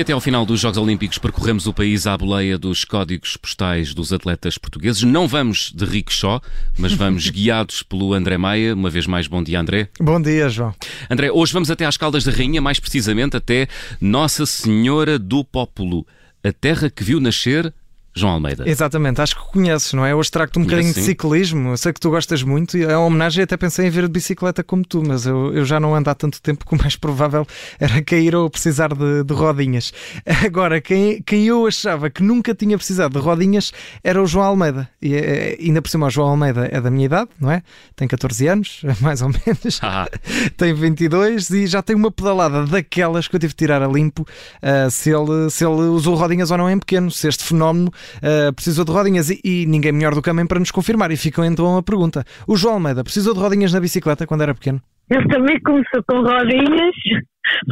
até ao final dos Jogos Olímpicos percorremos o país à boleia dos códigos postais dos atletas portugueses. Não vamos de rickshaw, mas vamos guiados pelo André Maia. Uma vez mais, bom dia, André. Bom dia, João. André, hoje vamos até às Caldas da Rainha, mais precisamente até Nossa Senhora do Pópulo, a terra que viu nascer João Almeida. Exatamente, acho que conheces, não é? Hoje trago-te um bocadinho de ciclismo, eu sei que tu gostas muito, e é uma homenagem até pensei em vir de bicicleta como tu, mas eu, eu já não ando há tanto tempo que o mais provável era cair ou precisar de, de rodinhas. Agora, quem, quem eu achava que nunca tinha precisado de rodinhas era o João Almeida, e é, ainda por cima o João Almeida é da minha idade, não é? Tem 14 anos, mais ou menos, ah. tem 22 e já tem uma pedalada daquelas que eu tive de tirar a limpo uh, se, ele, se ele usou rodinhas ou não em pequeno, se este fenómeno uh, precisou de rodinhas e, e, ninguém melhor do que a mãe para nos confirmar. E ficou então a pergunta: o João Almeida precisou de rodinhas na bicicleta quando era pequeno? Ele também começou com rodinhas,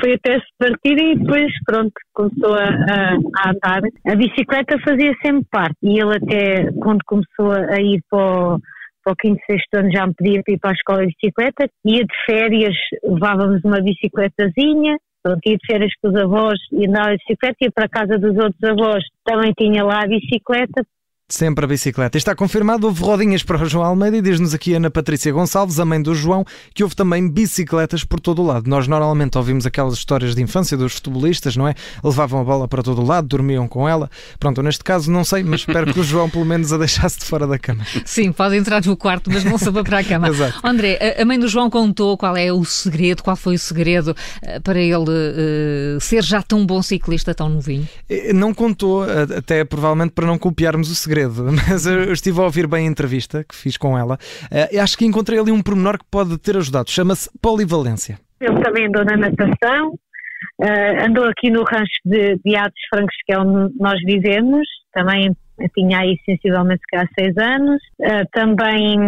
foi até se partir e depois, pronto, começou a, a, a, andar. A bicicleta fazia sempre parte e ele até, quando começou a ir para o, para o quinto, sexto ano, já me pedia para ir para a escola de bicicleta. Ia de férias, levávamos uma bicicletazinha, Pronto, ia de férias com os avós e andava de bicicleta, ia para a casa dos outros avós, também tinha lá a bicicleta, Sempre a bicicleta. Está confirmado, houve rodinhas para o João Almeida e diz-nos aqui a Ana Patrícia Gonçalves, a mãe do João, que houve também bicicletas por todo o lado. Nós normalmente ouvimos aquelas histórias de infância dos futebolistas, não é? Levavam a bola para todo o lado, dormiam com ela. Pronto, neste caso não sei, mas espero que o João pelo menos a deixasse de fora da cama. Sim, pode entrar no quarto, mas não saber para a cama. André, a mãe do João contou qual é o segredo, qual foi o segredo eh, para ele uh, ser já tão bom ciclista, tão novinho? Não contou, até provavelmente para não copiarmos o segredo, mas eu estive a ouvir bem a entrevista que fiz com ela. Uh, acho que encontrei ali um pormenor que pode ter ajudado. Chama-se polivalência. Ele também andou na natação, uh, andou aqui no rancho de, de Atos Francos, que é onde nós vivemos, também tinha aí sensivelmente há seis anos. Uh, também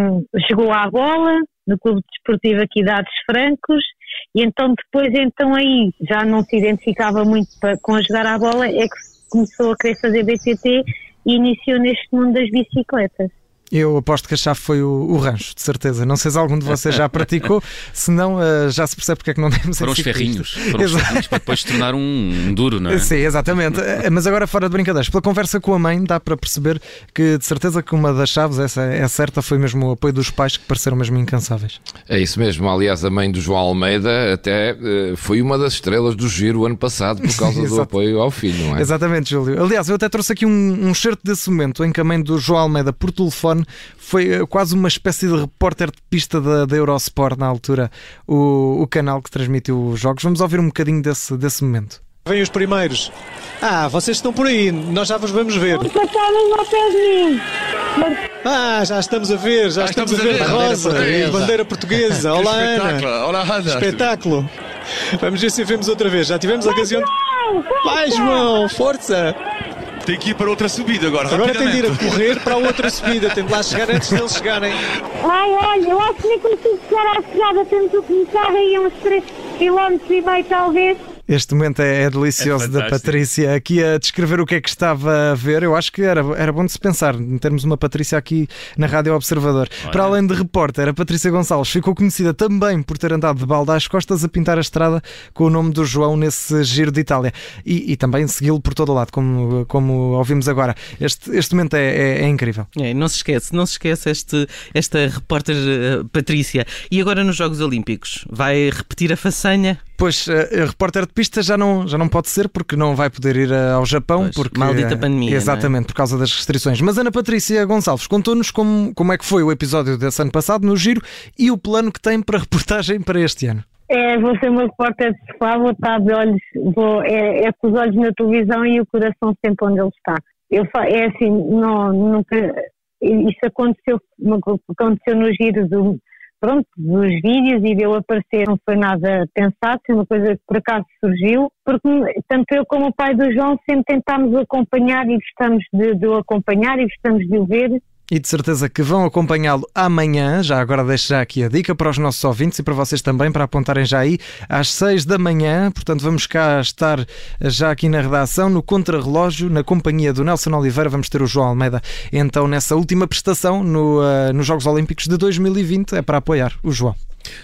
jogou à bola no Clube Desportivo aqui de Atos Francos e então depois então aí já não se identificava muito com a jogar à bola, é que começou a querer fazer BCT iniciou neste mundo das bicicletas. Eu aposto que a chave foi o, o, rancho, de certeza. Não sei se algum de vocês já praticou, se não, uh, já se percebe porque é que não devemos Foram os ferrinhos, foram os ferrinhos para depois se tornar um, um, duro, não é? Sim, exatamente. Eh, mas agora, fora de brincadeiras, pela conversa com a mãe, dá para perceber que de certeza que uma das chaves, essa é certa, foi mesmo o apoio dos pais que pareceram mesmo incansáveis. É isso mesmo. Aliás, a mãe do João Almeida até uh, foi uma das estrelas do giro ano passado por causa do apoio ao filho, não é? Exatamente, Júlio. Aliás, eu até trouxe aqui um, um certo desse momento em que a mãe do João Almeida, por telefone, foi quase uma espécie de repórter de pista da, da Eurosport na altura, o, o canal que transmitiu os jogos. Vamos ouvir um bocadinho desse, desse momento. Vêm os primeiros. Ah, vocês estão por aí, nós já vos vamos ver. Ah, já estamos a ver, já, já estamos, estamos, a ver, a ver. Rosa, bandeira, bandeira portuguesa. Olá, Ana. Olá, Ana. Espetáculo. Vamos ver se vemos outra vez. Já tivemos a ocasião. Vai, João, força! Tem que ir para outra subida agora. Agora tem de ir a correr para outra subida. Tem de lá chegar antes deles chegarem. Ai, olha, eu acho que nem consigo chegar à estrada. Temos que começar aí uns 3 km e meio, talvez. Este momento é, é delicioso é da Patrícia aqui a descrever o que é que estava a ver. Eu acho que era, era bom de se pensar em termos uma Patrícia aqui na Rádio Observador. Olha. Para além de repórter, a Patrícia Gonçalves ficou conhecida também por ter andado de balda às costas a pintar a estrada com o nome do João nesse giro de Itália e, e também segui-lo por todo o lado, como, como ouvimos agora. Este, este momento é, é, é incrível. É, não se esquece, não se esquece este, esta repórter uh, Patrícia. E agora nos Jogos Olímpicos, vai repetir a façanha? Pois, uh, a repórter de pista já não, já não pode ser porque não vai poder ir uh, ao Japão. Pois, porque, maldita pandemia. Exatamente, é? por causa das restrições. Mas Ana Patrícia Gonçalves contou-nos como, como é que foi o episódio desse ano passado no Giro e o plano que tem para reportagem para este ano. É, vou ser uma repórter de sofá, vou estar de olhos, vou, é, é com os olhos na televisão e o coração sempre onde ele está. Eu, é assim, não, nunca, isso aconteceu, aconteceu no giro do, pronto, dos vídeos e de aparecer não foi nada pensado, foi uma coisa que por acaso surgiu, porque tanto eu como o pai do João sempre tentámos acompanhar e gostamos de, de o acompanhar e gostamos de o ver e de certeza que vão acompanhá-lo amanhã. Já agora deixo já aqui a dica para os nossos ouvintes e para vocês também, para apontarem já aí às 6 da manhã. Portanto, vamos cá estar já aqui na redação, no Contrarrelógio, na companhia do Nelson Oliveira. Vamos ter o João Almeida então nessa última prestação no, uh, nos Jogos Olímpicos de 2020. É para apoiar o João.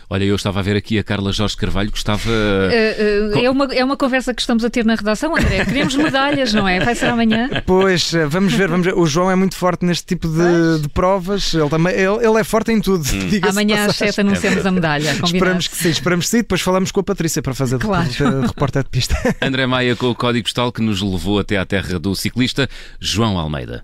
Olha, eu estava a ver aqui a Carla Jorge Carvalho, gostava. Uh, uh, é, uma, é uma conversa que estamos a ter na redação, André. Queremos medalhas, não é? Vai ser amanhã? Pois, vamos ver, vamos ver. O João é muito forte neste tipo de, de provas. Ele, também, ele, ele, é forte em tudo. Hum. Amanhã às 7 anunciamos a medalha. Combinado. Esperamos que sim, esperamos que sim. Depois falamos com a Patrícia para fazer claro. de, de, de repórter de pista. André Maia com o código postal que nos levou até à terra do ciclista João Almeida.